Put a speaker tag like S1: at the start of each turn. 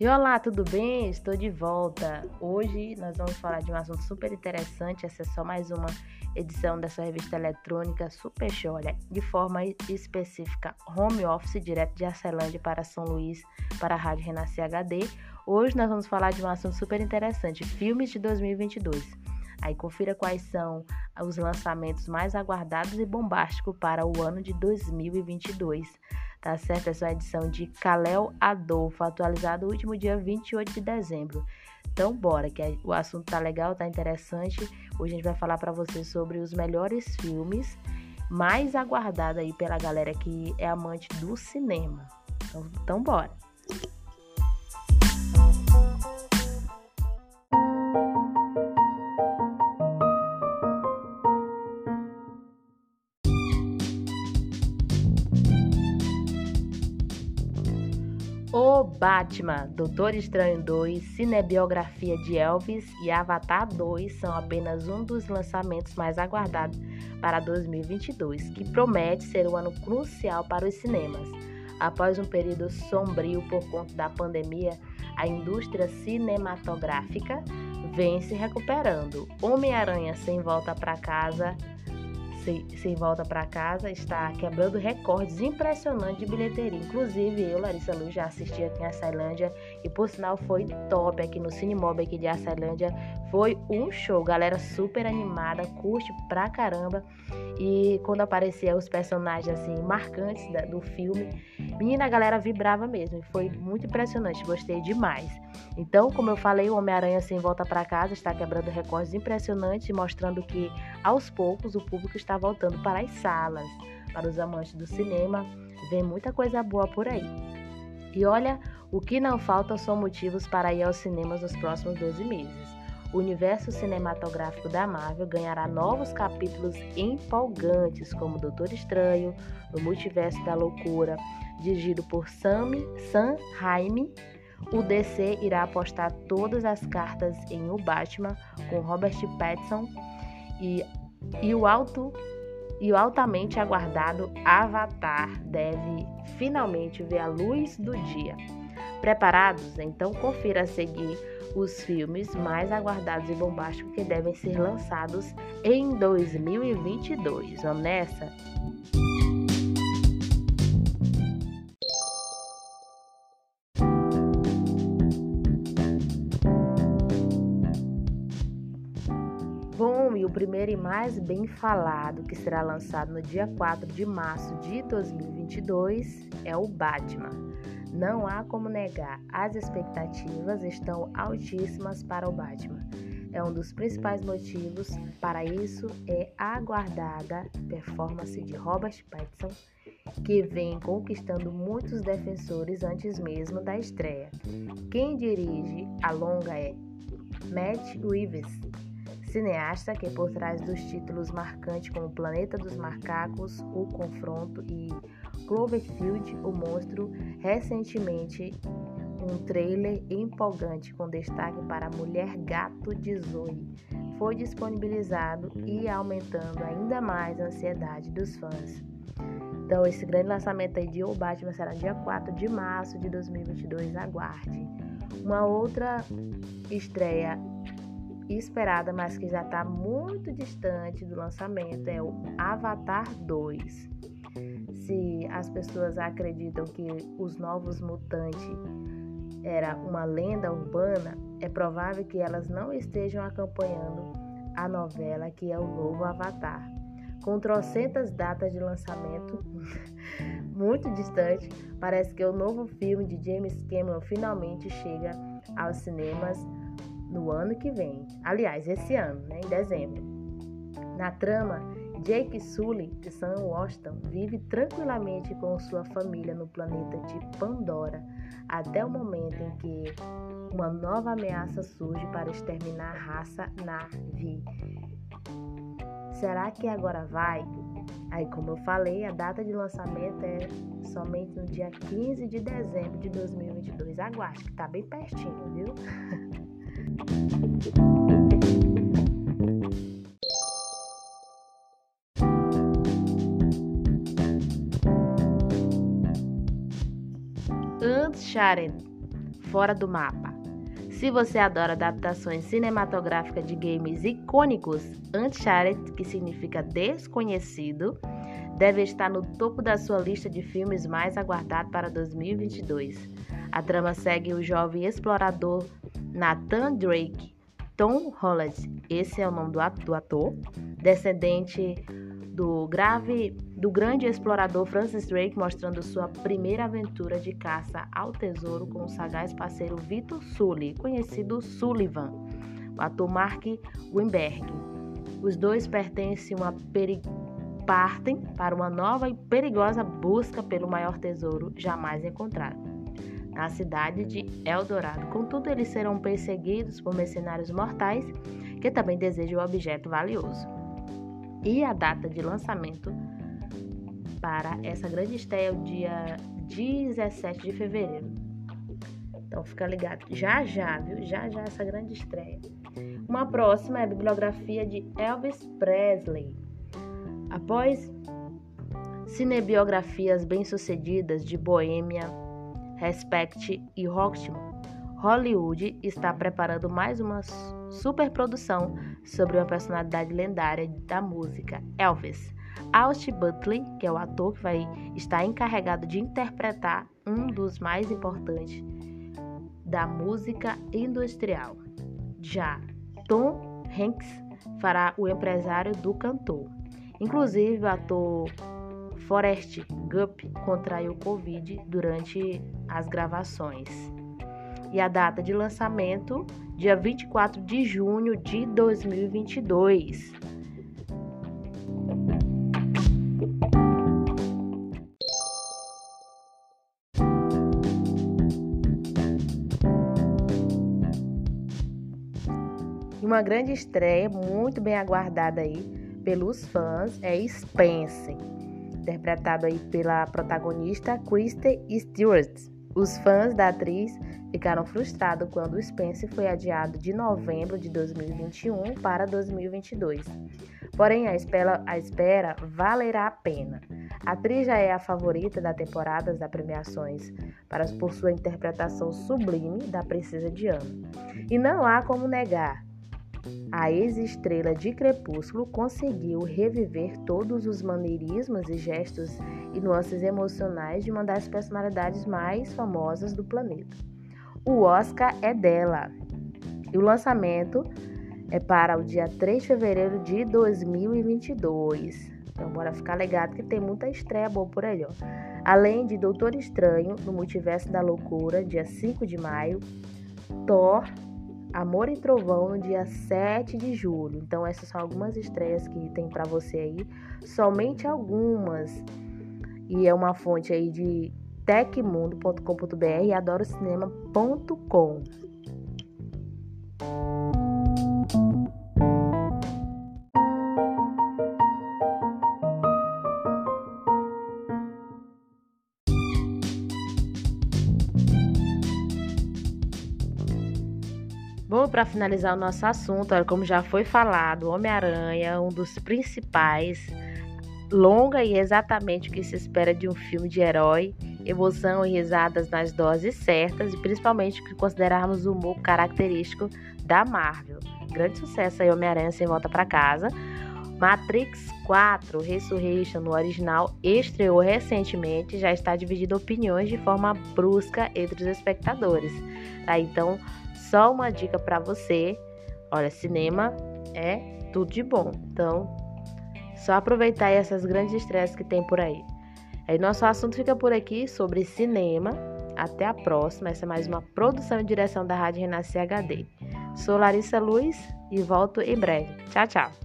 S1: E olá, tudo bem? Estou de volta. Hoje nós vamos falar de um assunto super interessante. Essa é só mais uma edição dessa revista eletrônica Super Show. Olha, de forma específica, home office direto de Arcelândia para São Luís, para a Rádio Renascer HD. Hoje nós vamos falar de um assunto super interessante, filmes de 2022. Aí confira quais são os lançamentos mais aguardados e bombásticos para o ano de 2022 tá certo? Essa é a edição de Kalel Adolfo, atualizado no último dia 28 de dezembro. Então, bora, que o assunto tá legal, tá interessante. Hoje a gente vai falar para vocês sobre os melhores filmes mais aguardados aí pela galera que é amante do cinema. Então, então bora. Batman, Doutor Estranho 2, Cinebiografia de Elvis e Avatar 2 são apenas um dos lançamentos mais aguardados para 2022, que promete ser um ano crucial para os cinemas. Após um período sombrio por conta da pandemia, a indústria cinematográfica vem se recuperando. Homem-Aranha sem volta para casa sem, sem volta para casa, está quebrando recordes impressionantes de bilheteria. Inclusive, eu, Larissa Luz, já assisti aqui em Açailândia e, por sinal, foi top aqui no Cinemob aqui de Açailândia. Foi um show, galera super animada, curte pra caramba. E quando apareciam os personagens assim marcantes da, do filme, menina, a galera vibrava mesmo. Foi muito impressionante, gostei demais. Então, como eu falei, o Homem-Aranha sem volta para casa está quebrando recordes impressionantes, mostrando que aos poucos o público está voltando para as salas. Para os amantes do cinema, vem muita coisa boa por aí. E olha, o que não falta são motivos para ir aos cinemas nos próximos 12 meses. O universo cinematográfico da Marvel ganhará novos capítulos empolgantes, como Doutor Estranho, No Multiverso da Loucura, dirigido por Sam, Sam Raimi. O DC irá apostar todas as cartas em O Batman, com Robert Pattinson e, e o alto e o altamente aguardado Avatar deve finalmente ver a luz do dia. Preparados? Então confira a seguir os filmes mais aguardados e bombásticos que devem ser lançados em 2022. Vamos nessa? Primeiro e mais bem falado, que será lançado no dia 4 de março de 2022, é o Batman. Não há como negar, as expectativas estão altíssimas para o Batman. É um dos principais motivos para isso é a aguardada performance de Robert Pattinson, que vem conquistando muitos defensores antes mesmo da estreia. Quem dirige a longa é Matt Reeves, cineasta que por trás dos títulos marcantes como Planeta dos Macacos, O Confronto e Cloverfield, o Monstro, recentemente um trailer empolgante com destaque para Mulher Gato de Zoe foi disponibilizado e aumentando ainda mais a ansiedade dos fãs. Então, esse grande lançamento aí de O Batman será dia 4 de março de 2022, aguarde. Uma outra estreia esperada, mas que já está muito distante do lançamento, é o Avatar 2. Se as pessoas acreditam que os Novos Mutantes era uma lenda urbana, é provável que elas não estejam acompanhando a novela que é o novo Avatar. Com trocentas datas de lançamento muito distante, parece que o novo filme de James Cameron finalmente chega aos cinemas no ano que vem. Aliás, esse ano, né, em dezembro. Na trama, Jake Sully de Sam Washington vive tranquilamente com sua família no planeta de Pandora até o momento em que uma nova ameaça surge para exterminar a raça Na'vi. Será que agora vai? Aí, como eu falei, a data de lançamento é somente no dia 15 de dezembro de 2022. Aguarde, que tá bem pertinho, viu? Uncharted fora do mapa. Se você adora adaptações cinematográficas de games icônicos, Uncharted, que significa desconhecido, deve estar no topo da sua lista de filmes mais aguardados para 2022. A trama segue o jovem explorador Nathan Drake, Tom Holland, esse é o nome do ator, descendente do grave do grande explorador Francis Drake, mostrando sua primeira aventura de caça ao tesouro com o sagaz parceiro Vitor Sully, conhecido Sullivan, o ator Mark Wimberg. Os dois pertencem uma peri... partem para uma nova e perigosa busca pelo maior tesouro jamais encontrado, na cidade de Eldorado. Contudo, eles serão perseguidos por mercenários mortais que também desejam o objeto valioso e a data de lançamento para essa grande estreia é o dia 17 de fevereiro. Então fica ligado, já já, viu? Já já essa grande estreia. Uma próxima é a bibliografia de Elvis Presley. Após cinebiografias bem-sucedidas de Boêmia, Respect e Rocketman, Hollywood está preparando mais uma superprodução sobre uma personalidade lendária da música, Elvis. Austin Butler, que é o ator que vai estar encarregado de interpretar um dos mais importantes da música industrial. Já Tom Hanks fará o empresário do cantor. Inclusive, o ator Forrest Gump contraiu Covid durante as gravações e a data de lançamento, dia 24 de junho de 2022. Uma grande estreia, muito bem aguardada aí pelos fãs, é Spencer, interpretado aí pela protagonista Kristen Stewart. Os fãs da atriz ficaram frustrados quando o Spence foi adiado de novembro de 2021 para 2022. Porém, a espera, a espera valerá a pena. A atriz já é a favorita da temporada das premiações para, por sua interpretação sublime da Princesa Diana. E não há como negar, a ex-estrela de Crepúsculo conseguiu reviver todos os maneirismos e gestos e nuances emocionais de uma das personalidades mais famosas do planeta. O Oscar é dela. E o lançamento é para o dia 3 de fevereiro de 2022. Então, bora ficar ligado que tem muita estreia boa por aí, ó. Além de Doutor Estranho, no Multiverso da Loucura, dia 5 de maio, Thor, Amor e Trovão, no dia 7 de julho. Então, essas são algumas estreias que tem para você aí, somente algumas. E é uma fonte aí de tecmundo.com.br e adorocinema.com. para finalizar o nosso assunto, como já foi falado, Homem-Aranha, um dos principais, longa e exatamente o que se espera de um filme de herói emoção e risadas nas doses certas e principalmente que considerarmos o humor característico da Marvel. Grande sucesso aí, Homem-Aranha sem volta para casa. Matrix 4 Resurrection no original estreou recentemente, já está dividindo opiniões de forma brusca entre os espectadores. Tá? Então, só uma dica para você. Olha, cinema é tudo de bom. Então, só aproveitar essas grandes estreias que tem por aí. Aí nosso assunto fica por aqui sobre cinema. Até a próxima. Essa é mais uma produção e direção da Rádio Renascer HD. Sou Larissa Luz e volto em breve. Tchau, tchau.